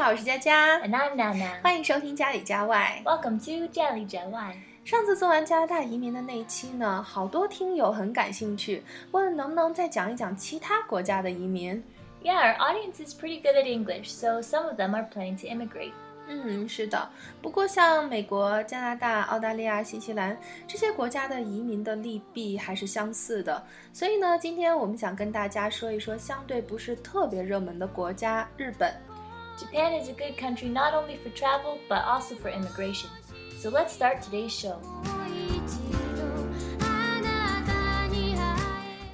好，我是佳佳 And I'm Nana. 欢迎收听家里家外。Welcome to Jelly Jelly. 上次做完加拿大移民的那一期呢，好多听友很感兴趣，问能不能再讲一讲其他国家的移民。Yeah, our audience is pretty good at English, so some of them are planning to immigrate. 嗯，是的。不过像美国、加拿大、澳大利亚、新西兰这些国家的移民的利弊还是相似的，所以呢，今天我们想跟大家说一说相对不是特别热门的国家——日本。Japan is a good country not only for travel, but also for immigration. So let's start today's show.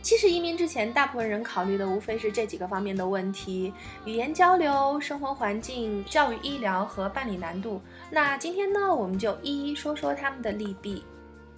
其实移民之前，大部分人考虑的无非是这几个方面的问题：语言交流、生活环境、教育、医疗和办理难度。那今天呢，我们就一一说说他们的利弊。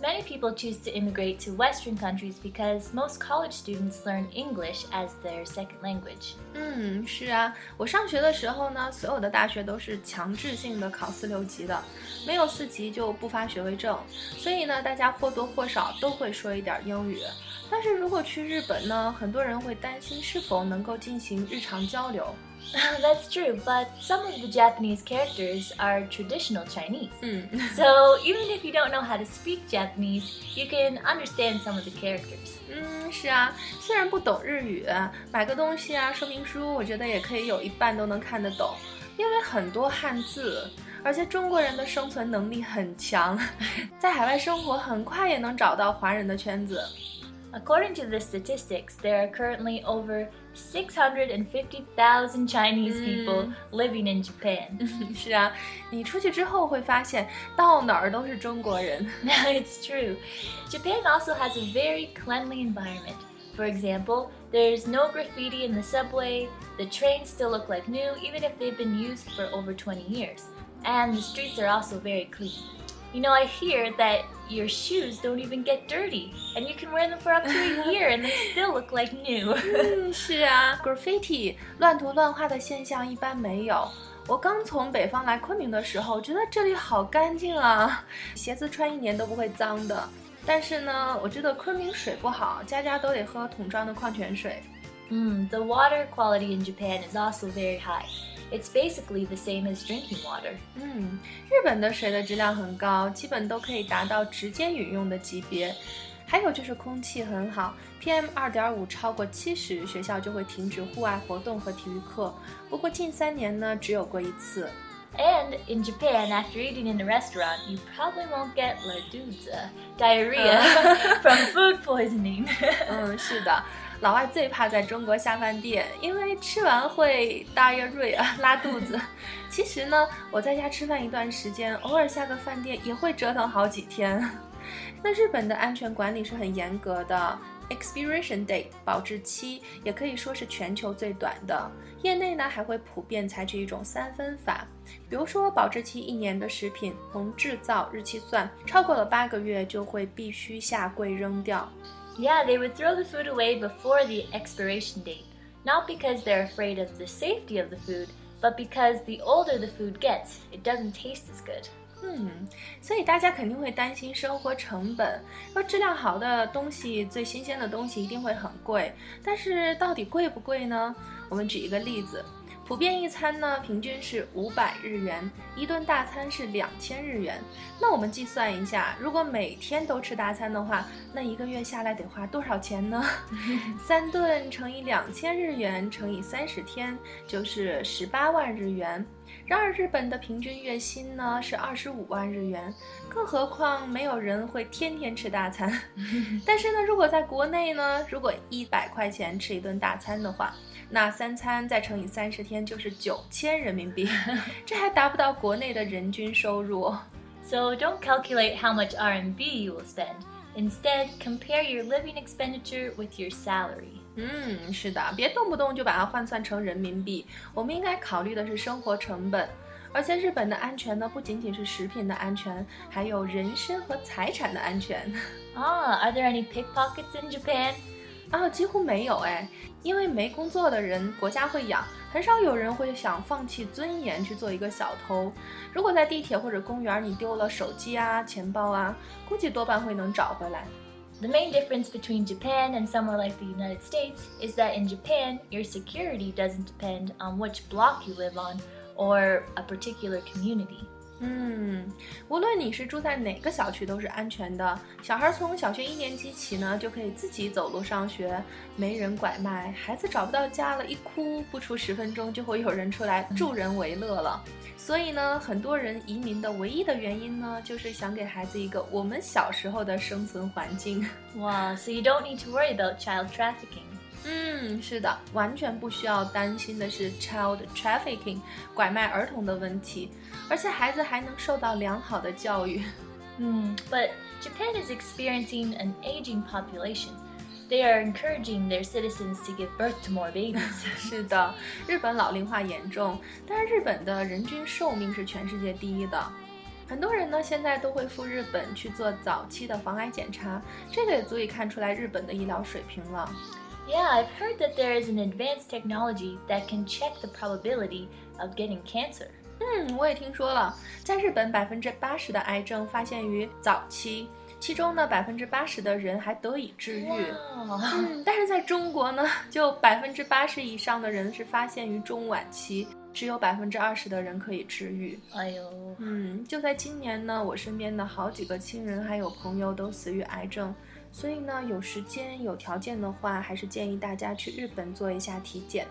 Many people choose to immigrate to Western countries because most college students learn English as their second language. 嗯，是啊，我上学的时候呢，所有的大学都是强制性的考四六级的，没有四级就不发学位证，所以呢，大家或多或少都会说一点英语。但是如果去日本呢，很多人会担心是否能够进行日常交流。That's true, but some of the Japanese characters are traditional Chinese. 嗯。 So even if you don't know how to speak Japanese, you can understand some of the characters. 嗯，是啊，虽然不懂日语，买个东西啊，说明书，我觉得也可以有一半都能看得懂，因为很多汉字，而且中国人的生存能力很强，在海外生活很快也能找到华人的圈子。 According to the statistics, there are currently over 650,000 Chinese people living in Japan. 是啊，你出去之后会发现，到哪儿都是中国人。 it's true. Japan also has a very cleanly environment. For example, there's no graffiti in the subway, the trains still look like new even if they've been used for over 20 years, and the streets are also very clean. You know, I hear that your shoes don't even get dirty, and you can wear them for up to a year and they still look like new. 嗯，是啊，graffiti 乱涂乱画的现象一般没有。我刚从北方来昆明的时候，觉得这里好干净啊，鞋子穿一年都不会脏的。但是呢，我觉得昆明水不好，家家都得喝桶装的矿泉水。 Mm, the water quality in Japan is also very high. It's basically the same as drinking water. 嗯，日本的水的质量很高，基本都可以达到直接饮用的级别。还有就是空气很好，PM 二点五超过七十，学校就会停止户外活动和体育课。不过近三年呢，只有过一次。 And in Japan, after eating in a restaurant, you probably won't get lardudza, diarrhea, from food poisoning. 嗯，是的， 老外最怕在中国下饭店，因为吃完会大约瑞啊拉肚子。其实呢，我在家吃饭一段时间，偶尔下个饭店也会折腾好几天。那日本的安全管理是很严格的。Expiration date 保质期也可以说是全球最短的，业内呢还会普遍采取一种三分法，比如说保质期一年的食品，从制造日期算，超过了八个月就会必须下柜扔掉。yeah, they would throw the food away before the expiration date, not because they're afraid of the safety of the food, but because the older the food gets, it doesn't taste as good. 嗯，所以大家肯定会担心生活成本。说质量好的东西、最新鲜的东西一定会很贵，但是到底贵不贵呢？我们举一个例子， 普遍一餐呢平均是五百日元，一顿大餐是两千日元。那我们计算一下，如果每天都吃大餐的话，那一个月下来得花多少钱呢？三顿乘以两千日元乘以三十天，就是十八万日元。然而，日本的平均月薪呢是二十五万日元，更何况没有人会天天吃大餐。但是呢，如果在国内呢，如果一百块钱吃一顿大餐的话，那三餐再乘以三十天就是九千人民币，这还达不到国内的人均收入。 So don't calculate how much RMB you will spend. Instead, compare your living expenditure with your salary. 嗯，是的，别动不动就把它换算成人民币。我们应该考虑的是生活成本。而且日本的安全呢，不仅仅是食品的安全，还有人身和财产的安全。 Ah, are there any pickpockets in Japan? 啊，几乎没有哎， 因为没工作的人国家会养，很少有人会想放弃尊严去做一个小偷。如果在地铁或者公园你丢了手机啊、钱包啊，估计多半会能找回来。The main difference between Japan and somewhere like the United States is that in Japan, your security doesn't depend on which block you live on or a particular community. 嗯，无论你是住在哪个小区，都是安全的。小孩从小学一年级起呢，就可以自己走路上学，没人拐卖。孩子找不到家了，一哭，不出十分钟就会有人出来助人为乐了。所以呢，很多人移民的唯一的原因呢，就是想给孩子一个我们小时候的生存环境。Wow, so you don't need to worry about child trafficking. 嗯，是的，完全不需要担心的是 child trafficking 拐卖儿童的问题，而且孩子还能受到良好的教育。嗯，But Japan is experiencing an aging population. They are encouraging their citizens to give birth to more babies. 是的，日本老龄化严重，但是日本的人均寿命是全世界第一的。很多人呢现在都会赴日本去做早期的防癌检查，这个也足以看出来日本的医疗水平了。 Yeah, I've heard that there is an advanced technology that can check the probability of getting cancer. 嗯，我也听说了，在日本百分之八十的癌症发现于早期，其中呢百分之八十的人还得以治愈。嗯，但是在中国呢，就百分之八十以上的人是发现于中晚期，只有百分之二十的人可以治愈。哎呦，嗯，就在今年呢，我身边的好几个亲人还有朋友都死于癌症。 所以呢，有时间有条件的话，还是建议大家去日本做一下体检。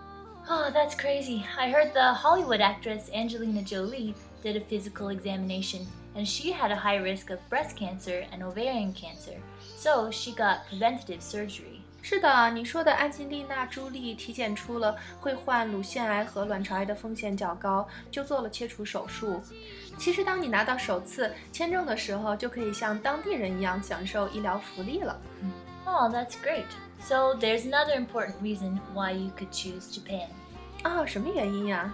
Oh, that's crazy. I heard the Hollywood actress Angelina Jolie did a physical examination and she had a high risk of breast cancer and ovarian cancer, so she got preventative surgery. 是的，你说的安吉丽娜·朱莉体检出了会患乳腺癌和卵巢癌的风险较高，就做了切除手术。其实，当你拿到首次签证的时候，就可以像当地人一样享受医疗福利了。Oh, that's great. So there's another important reason why you could choose Japan. 啊，什么原因呀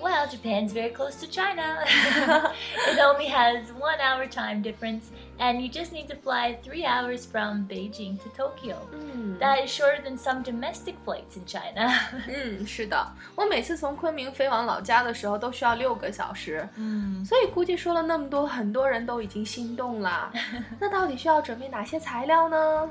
？well, Japan's very close to China. it only has one hour time difference, and you just need to fly three hours from Beijing to Tokyo. Mm. That is shorter than some domestic flights in China. 嗯，是的，我每次从昆明飞往老家的时候都需要六个小时。嗯，所以估计说了那么多，很多人都已经心动了。那到底需要准备哪些材料呢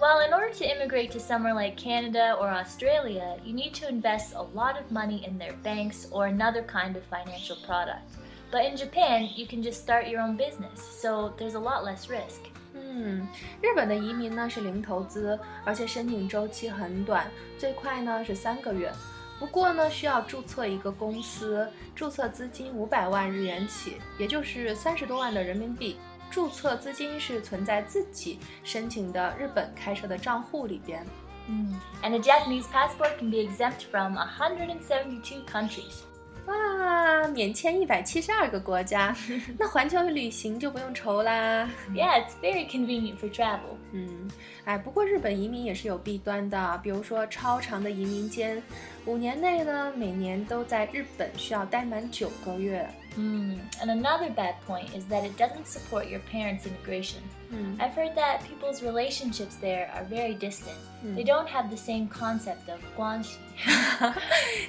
？well, in order to immigrate to somewhere like Canada or Australia, you need to invest a lot of money in their banks or another kind of financial product. But in Japan, you can just start your own business, so there's a lot less risk. 嗯，日本的移民呢是零投资，而且申请周期很短，最快呢是三个月。不过呢，需要注册一个公司，注册资金五百万日元起，也就是三十多万的人民币。 注册资金是存在自己申请的日本开设的账户里边。嗯，and a Japanese passport can be exempt from 172 countries. 哇，免签一百七十二个国家，那环球旅行就不用愁啦。Yeah, it's very convenient for travel. 嗯，哎，不过日本移民也是有弊端的，比如说超长的移民间，五年内呢，每年都在日本需要待满九个月。 Mm. And another bad point is that it doesn't support your parents' immigration. Mm. I've heard that people's relationships there are very distant. Mm. They don't have the same concept of 关系。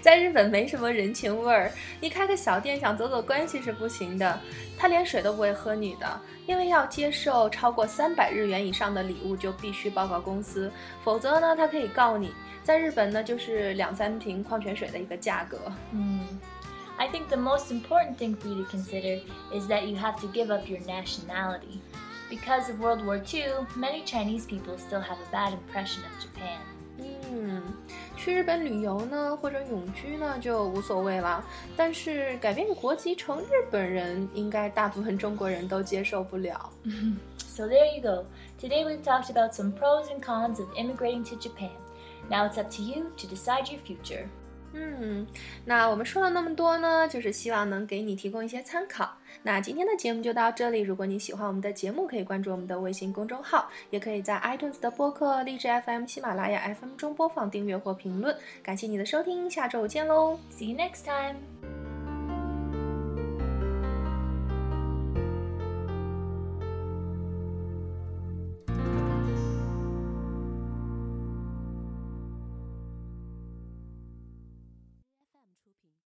在日本没什么人情味儿，你开个小店想走走关系是不行的。他连水都不会喝你的，因为要接受超过三百日元以上的礼物就必须报告公司，否则呢，他可以告你。在日本呢，就是两三瓶矿泉水的一个价格。嗯。 I think the most important thing for you to consider is that you have to give up your nationality. Because of World War II, many Chinese people still have a bad impression of Japan. 嗯，去日本旅游呢，或者永居呢，就无所谓了。但是改变国籍成日本人，应该大部分中国人都接受不了。so there you go. Today we've talked about some pros and cons of immigrating to Japan. Now it's up to you to decide your future. 嗯，那我们说了那么多呢，就是希望能给你提供一些参考。那今天的节目就到这里。如果你喜欢我们的节目，可以关注我们的微信公众号，也可以在 iTunes 的播客、荔枝 FM、喜马拉雅 FM 中播放、订阅或评论。感谢你的收听，下周见喽！See you next time.